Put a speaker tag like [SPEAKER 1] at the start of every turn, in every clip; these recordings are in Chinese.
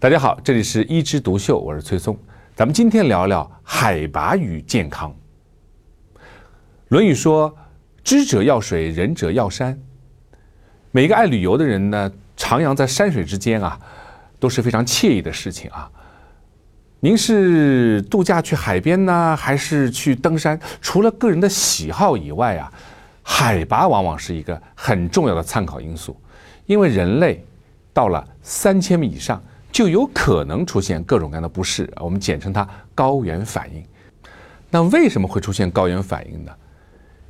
[SPEAKER 1] 大家好，这里是一枝独秀，我是崔松。咱们今天聊聊海拔与健康。《论语》说：“知者要水，仁者要山。”每一个爱旅游的人呢，徜徉在山水之间啊，都是非常惬意的事情啊。您是度假去海边呢，还是去登山？除了个人的喜好以外啊，海拔往往是一个很重要的参考因素，因为人类到了三千米以上。就有可能出现各种各样的不适，我们简称它高原反应。那为什么会出现高原反应呢？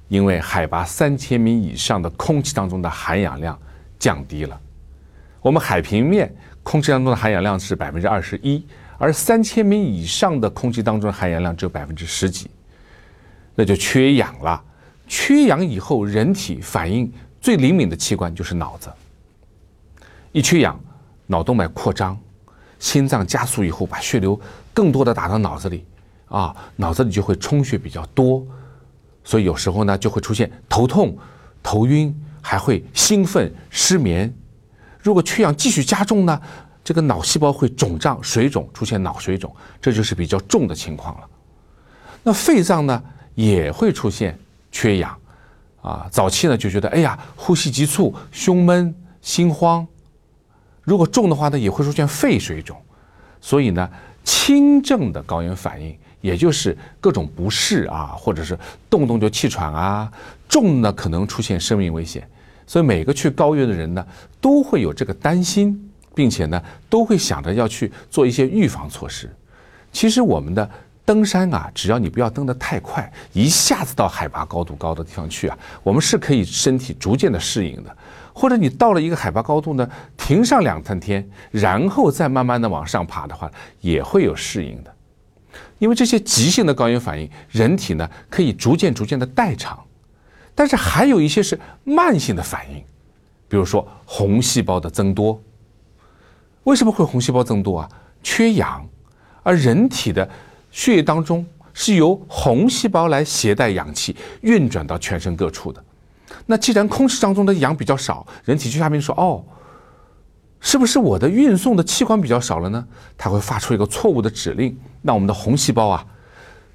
[SPEAKER 1] 因为海拔三千米以上的空气当中的含氧量降低了。我们海平面空气当中的含氧量是百分之二十一，而三千米以上的空气当中的含氧量只有百分之十几，那就缺氧了。缺氧以后，人体反应最灵敏的器官就是脑子。一缺氧，脑动脉扩张。心脏加速以后，把血流更多的打到脑子里，啊，脑子里就会充血比较多，所以有时候呢就会出现头痛、头晕，还会兴奋、失眠。如果缺氧继续加重呢，这个脑细胞会肿胀、水肿，出现脑水肿，这就是比较重的情况了。那肺脏呢也会出现缺氧，啊，早期呢就觉得哎呀，呼吸急促、胸闷、心慌。如果重的话呢，也会出现肺水肿，所以呢，轻症的高原反应，也就是各种不适啊，或者是动不动就气喘啊；重呢，可能出现生命危险。所以每个去高原的人呢，都会有这个担心，并且呢，都会想着要去做一些预防措施。其实我们的登山啊，只要你不要登得太快，一下子到海拔高度高的地方去啊，我们是可以身体逐渐的适应的。或者你到了一个海拔高度呢，停上两三天，然后再慢慢的往上爬的话，也会有适应的。因为这些急性的高原反应，人体呢可以逐渐逐渐的代偿。但是还有一些是慢性的反应，比如说红细胞的增多。为什么会红细胞增多啊？缺氧，而人体的血液当中是由红细胞来携带氧气运转到全身各处的。那既然空气当中的氧比较少，人体就下面说哦，是不是我的运送的器官比较少了呢？它会发出一个错误的指令，那我们的红细胞啊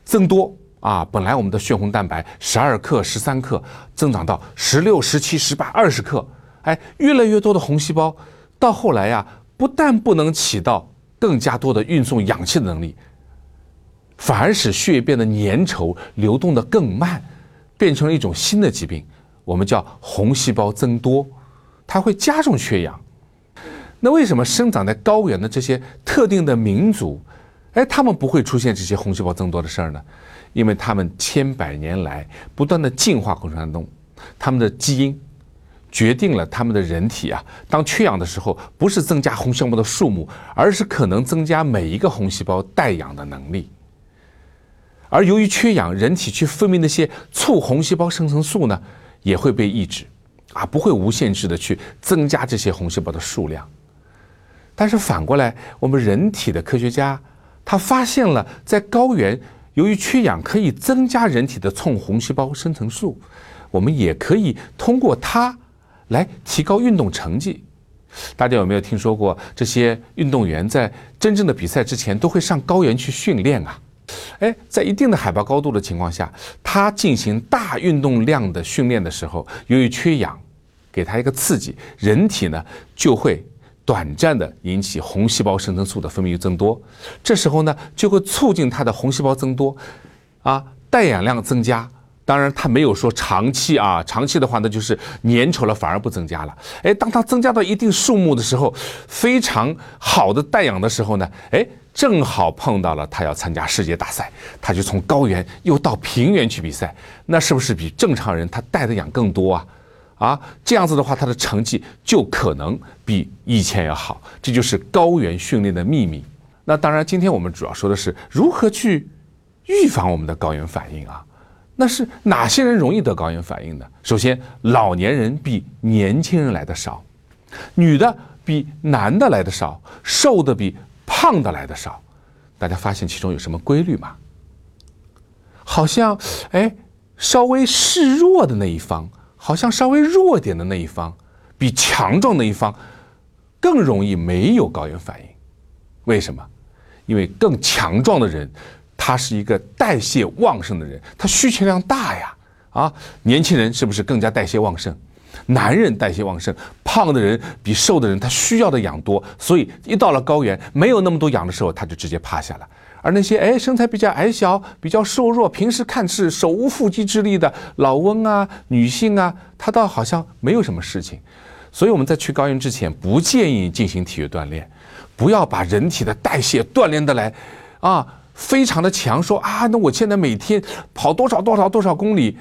[SPEAKER 1] 增多啊，本来我们的血红蛋白十二克、十三克，增长到十六、十七、十八、二十克，哎，越来越多的红细胞，到后来呀，不但不能起到更加多的运送氧气的能力，反而使血液变得粘稠，流动的更慢，变成了一种新的疾病。我们叫红细胞增多，它会加重缺氧。那为什么生长在高原的这些特定的民族，哎，他们不会出现这些红细胞增多的事儿呢？因为他们千百年来不断的进化过程当中，他们的基因决定了他们的人体啊，当缺氧的时候，不是增加红细胞的数目，而是可能增加每一个红细胞带氧的能力。而由于缺氧，人体去分泌那些促红细胞生成素呢？也会被抑制，啊，不会无限制的去增加这些红细胞的数量。但是反过来，我们人体的科学家他发现了，在高原由于缺氧可以增加人体的促红细胞生成素，我们也可以通过它来提高运动成绩。大家有没有听说过这些运动员在真正的比赛之前都会上高原去训练啊？哎，在一定的海拔高度的情况下，他进行大运动量的训练的时候，由于缺氧，给他一个刺激，人体呢就会短暂的引起红细胞生成素的分泌增多，这时候呢就会促进他的红细胞增多，啊，带氧量增加。当然，它没有说长期啊，长期的话那就是粘稠了，反而不增加了。哎，当它增加到一定数目的时候，非常好的带氧的时候呢，哎。正好碰到了他要参加世界大赛，他就从高原又到平原去比赛，那是不是比正常人他带的氧更多啊？啊，这样子的话，他的成绩就可能比以前要好。这就是高原训练的秘密。那当然，今天我们主要说的是如何去预防我们的高原反应啊？那是哪些人容易得高原反应呢？首先，老年人比年轻人来的少，女的比男的来的少，瘦的比。胖的来的少，大家发现其中有什么规律吗？好像，哎，稍微示弱的那一方，好像稍微弱点的那一方，比强壮的一方更容易没有高原反应。为什么？因为更强壮的人，他是一个代谢旺盛的人，他需求量大呀。啊，年轻人是不是更加代谢旺盛？男人代谢旺盛，胖的人比瘦的人他需要的氧多，所以一到了高原没有那么多氧的时候，他就直接趴下了。而那些哎身材比较矮小、比较瘦弱、平时看似手无缚鸡之力的老翁啊、女性啊，他倒好像没有什么事情。所以我们在去高原之前，不建议进行体育锻炼，不要把人体的代谢锻炼的来啊非常的强，说啊那我现在每天跑多少多少多少公里。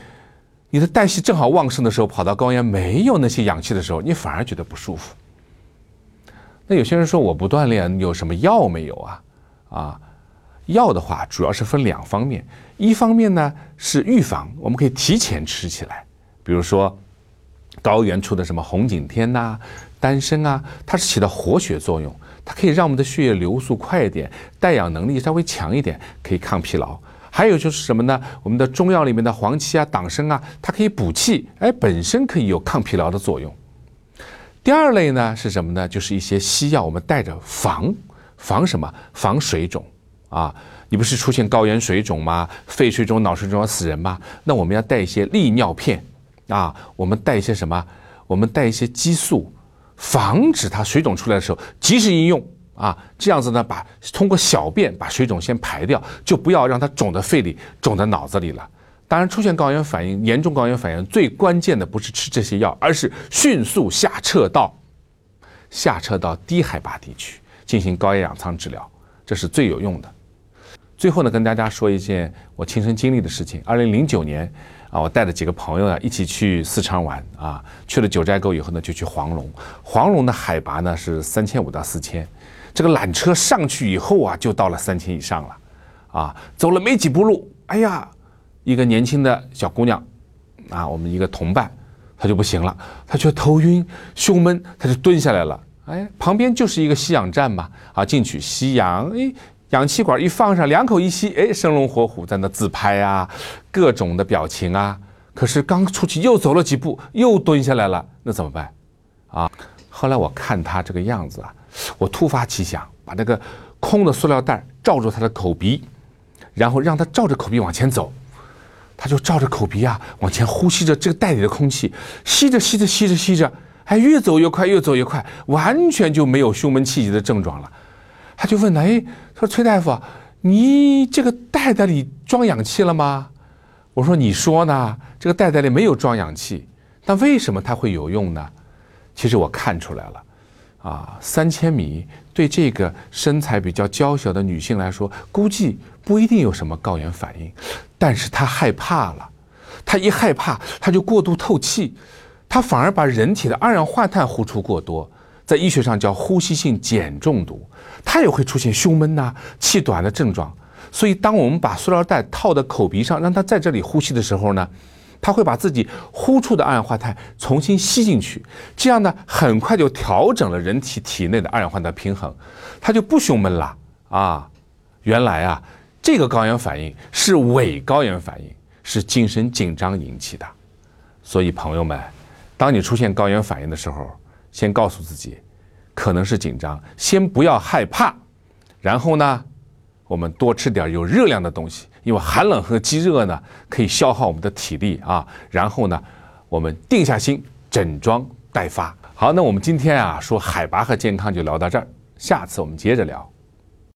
[SPEAKER 1] 你的代谢正好旺盛的时候，跑到高原没有那些氧气的时候，你反而觉得不舒服。那有些人说我不锻炼，有什么药没有啊？啊，药的话主要是分两方面，一方面呢是预防，我们可以提前吃起来，比如说高原出的什么红景天呐、丹参啊，它是起到活血作用，它可以让我们的血液流速快一点，带氧能力稍微强一点，可以抗疲劳。还有就是什么呢？我们的中药里面的黄芪啊、党参啊，它可以补气，哎，本身可以有抗疲劳的作用。第二类呢是什么呢？就是一些西药，我们带着防防什么？防水肿啊！你不是出现高原水肿吗？肺水肿、脑水肿要死人吗？那我们要带一些利尿片啊，我们带一些什么？我们带一些激素，防止它水肿出来的时候及时应用。啊，这样子呢，把通过小便把水肿先排掉，就不要让它肿在肺里、肿在脑子里了。当然，出现高原反应、严重高原反应，最关键的不是吃这些药，而是迅速下撤到下撤到低海拔地区进行高压氧舱治疗，这是最有用的。最后呢，跟大家说一件我亲身经历的事情。二零零九年啊，我带着几个朋友啊一起去四川玩啊，去了九寨沟以后呢，就去黄龙。黄龙的海拔呢是三千五到四千。这个缆车上去以后啊，就到了三千以上了，啊，走了没几步路，哎呀，一个年轻的小姑娘，啊，我们一个同伴，她就不行了，她觉得头晕、胸闷，她就蹲下来了。哎，旁边就是一个吸氧站嘛，啊，进去吸氧，哎，氧气管一放上，两口一吸，哎，生龙活虎在那自拍啊，各种的表情啊。可是刚出去又走了几步，又蹲下来了，那怎么办？啊，后来我看她这个样子啊。我突发奇想，把那个空的塑料袋罩住他的口鼻，然后让他照着口鼻往前走，他就照着口鼻啊往前呼吸着这个袋里的空气，吸着吸着吸着吸着，哎，越走越快，越走越快，完全就没有胸闷气急的症状了。他就问他，哎，说崔大夫，你这个袋袋里装氧气了吗？我说你说呢？这个袋袋里没有装氧气，但为什么它会有用呢？其实我看出来了。啊，三千米对这个身材比较娇小的女性来说，估计不一定有什么高原反应，但是她害怕了，她一害怕，她就过度透气，她反而把人体的二氧化碳呼出过多，在医学上叫呼吸性碱中毒，她也会出现胸闷呐、气短的症状。所以，当我们把塑料袋套在口鼻上，让她在这里呼吸的时候呢？他会把自己呼出的二氧化碳重新吸进去，这样呢，很快就调整了人体体内的二氧化碳平衡，他就不胸闷了啊。原来啊，这个高原反应是伪高原反应，是精神紧张引起的。所以朋友们，当你出现高原反应的时候，先告诉自己，可能是紧张，先不要害怕，然后呢，我们多吃点有热量的东西。因为寒冷和积热呢，可以消耗我们的体力啊。然后呢，我们定下心，整装待发。好，那我们今天啊说海拔和健康就聊到这儿，下次我们接着聊。